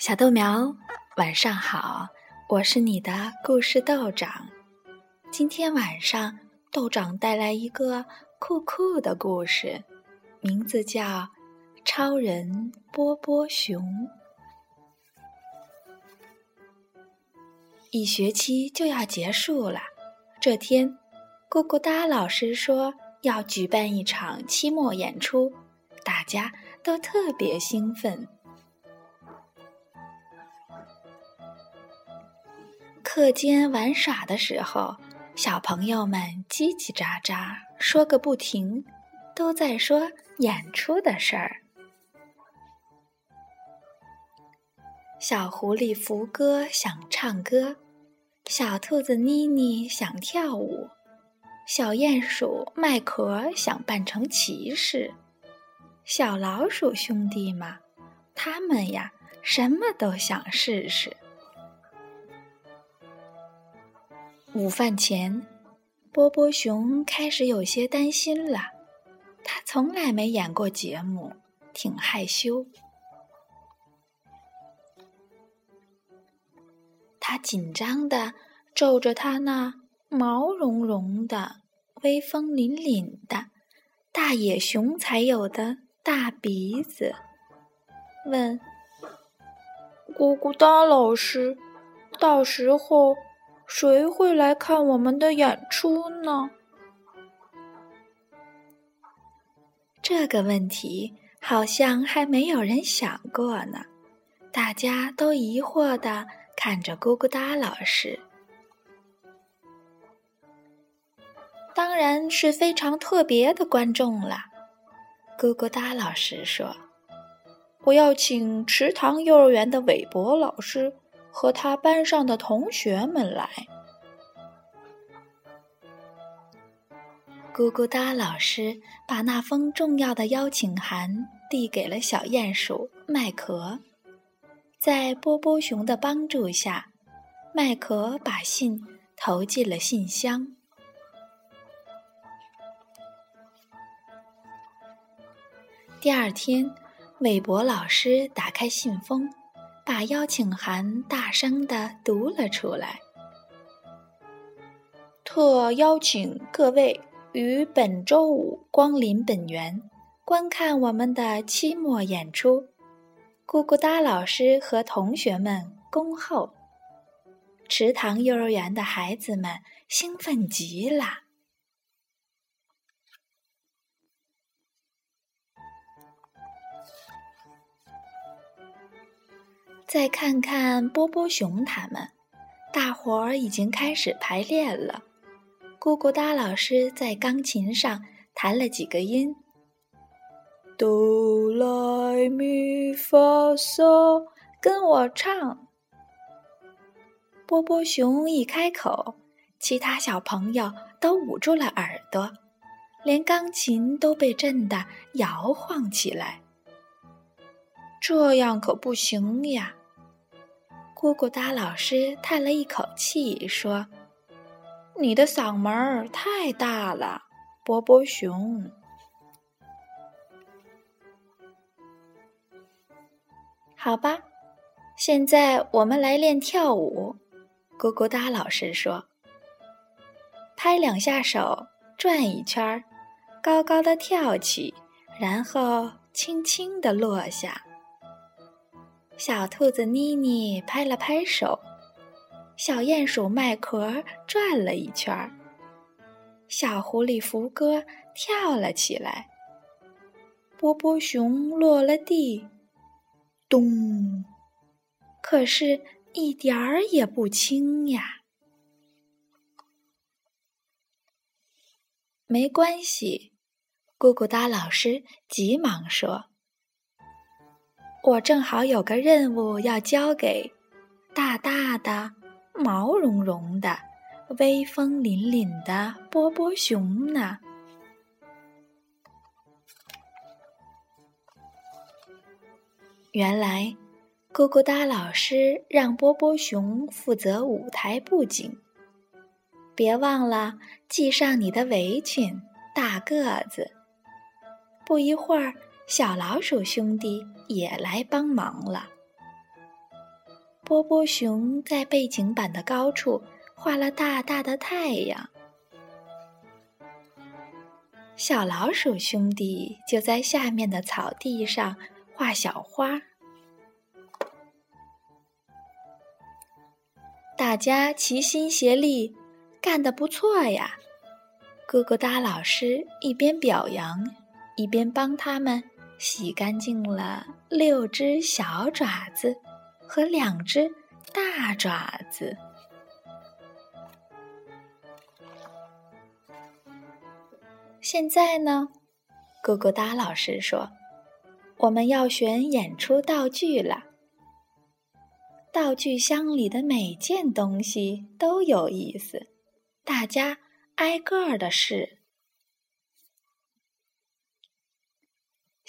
小豆苗，晚上好！我是你的故事豆长。今天晚上，豆长带来一个酷酷的故事，名字叫《超人波波熊》。一学期就要结束了，这天，咕咕哒老师说要举办一场期末演出，大家都特别兴奋。课间玩耍的时候，小朋友们叽叽喳喳说个不停，都在说演出的事儿。小狐狸福哥想唱歌，小兔子妮妮想跳舞，小鼹鼠麦壳想扮成骑士，小老鼠兄弟嘛，他们呀什么都想试试。午饭前，波波熊开始有些担心了。他从来没演过节目，挺害羞。他紧张的皱着他那毛茸茸的、威风凛凛的大野熊才有的大鼻子，问：“咕咕哒老师，到时候……”谁会来看我们的演出呢？这个问题好像还没有人想过呢。大家都疑惑的看着咕咕哒老师。当然是非常特别的观众了。咕咕哒老师说：“我要请池塘幼儿园的韦伯老师。”和他班上的同学们来。咕咕哒老师把那封重要的邀请函递给了小鼹鼠麦壳，在波波熊的帮助下，麦壳把信投进了信箱。第二天，韦伯老师打开信封。把邀请函大声的读了出来。特邀请各位于本周五光临本园，观看我们的期末演出。咕咕哒老师和同学们恭候。池塘幼儿园的孩子们兴奋极了。再看看波波熊他们，大伙儿已经开始排练了。咕咕哒老师在钢琴上弹了几个音，哆来咪发嗦，跟我唱。波波熊一开口，其他小朋友都捂住了耳朵，连钢琴都被震得摇晃起来。这样可不行呀！咕咕哒老师叹了一口气，说：“你的嗓门儿太大了，波波熊。好吧，现在我们来练跳舞。”咕咕哒老师说：“拍两下手，转一圈儿，高高的跳起，然后轻轻的落下。”小兔子妮妮拍了拍手，小鼹鼠麦壳转了一圈儿，小狐狸福哥跳了起来，波波熊落了地，咚！可是，一点儿也不轻呀。没关系，咕咕哒老师急忙说。我正好有个任务要交给大大的、毛茸茸的、威风凛凛的波波熊呢。原来，咕咕哒老师让波波熊负责舞台布景。别忘了系上你的围裙，大个子。不一会儿。小老鼠兄弟也来帮忙了。波波熊在背景板的高处画了大大的太阳。小老鼠兄弟就在下面的草地上画小花，大家齐心协力，干得不错呀！咕咕哒老师一边表扬，一边帮他们洗干净了六只小爪子和两只大爪子。现在呢，咕咕哒老师说：“我们要选演出道具了。道具箱里的每件东西都有意思，大家挨个儿的试。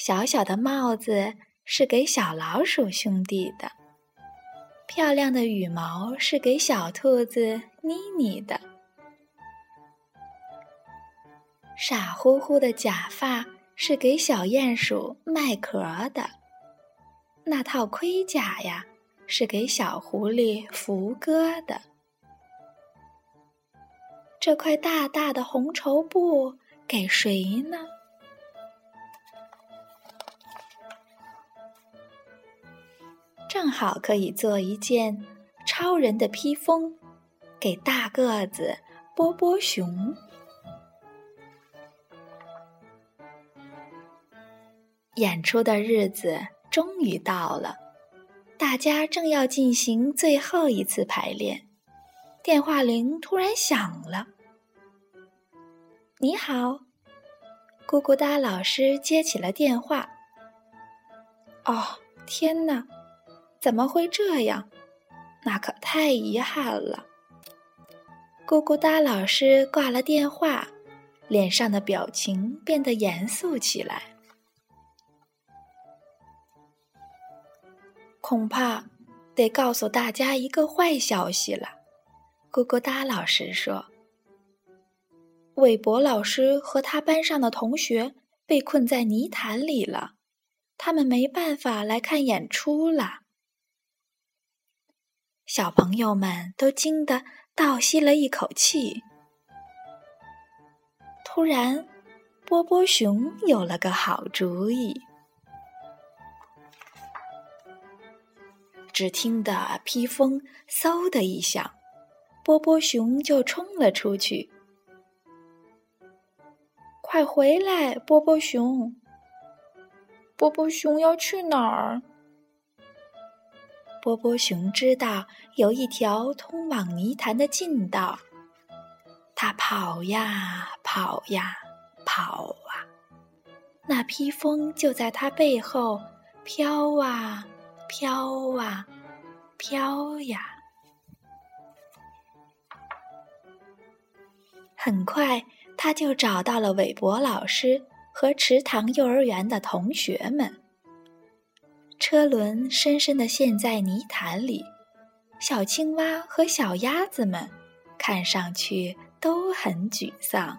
小小的帽子是给小老鼠兄弟的，漂亮的羽毛是给小兔子妮妮的。”傻乎乎的假发是给小鼹鼠麦壳的，那套盔甲呀是给小狐狸福哥的，这块大大的红绸布给谁呢？正好可以做一件超人的披风，给大个子波波熊。演出的日子终于到了，大家正要进行最后一次排练，电话铃突然响了。你好，咕咕哒老师接起了电话。哦，天哪，怎么会这样？那可太遗憾了。咕咕哒老师挂了电话，脸上的表情变得严肃起来。恐怕得告诉大家一个坏消息了，咕咕哒老师说：“韦伯老师和他班上的同学被困在泥潭里了，他们没办法来看演出了。”小朋友们都惊得倒吸了一口气。突然，波波熊有了个好主意。只听得披风嗖的一响，波波熊就冲了出去。快回来，波波熊！波波熊要去哪儿？波波熊知道有一条通往泥潭的近道，他跑呀跑呀跑啊，那披风就在他背后飘啊。飘啊，飘呀！很快，他就找到了韦伯老师和池塘幼儿园的同学们。车轮深深的陷在泥潭里，小青蛙和小鸭子们看上去都很沮丧。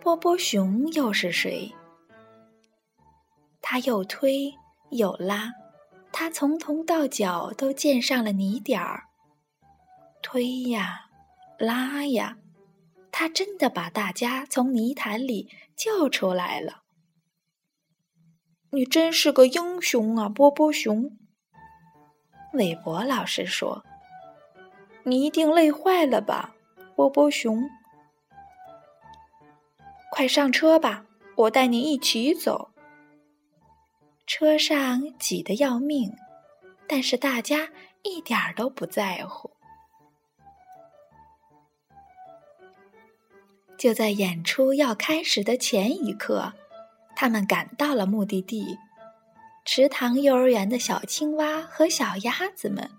波波熊又是谁？他又推又拉，他从头到脚都溅上了泥点儿。推呀，拉呀，他真的把大家从泥潭里救出来了。你真是个英雄啊，波波熊！韦伯老师说：“你一定累坏了吧，波波熊？”快上车吧，我带你一起走。车上挤得要命，但是大家一点儿都不在乎。就在演出要开始的前一刻，他们赶到了目的地——池塘幼儿园的小青蛙和小鸭子们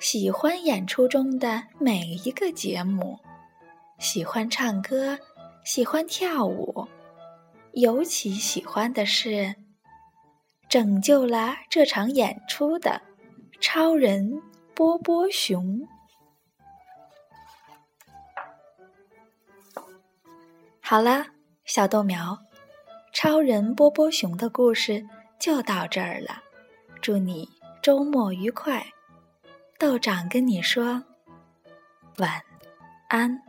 喜欢演出中的每一个节目，喜欢唱歌。喜欢跳舞，尤其喜欢的是拯救了这场演出的超人波波熊。好了，小豆苗，超人波波熊的故事就到这儿了。祝你周末愉快，豆长跟你说晚安。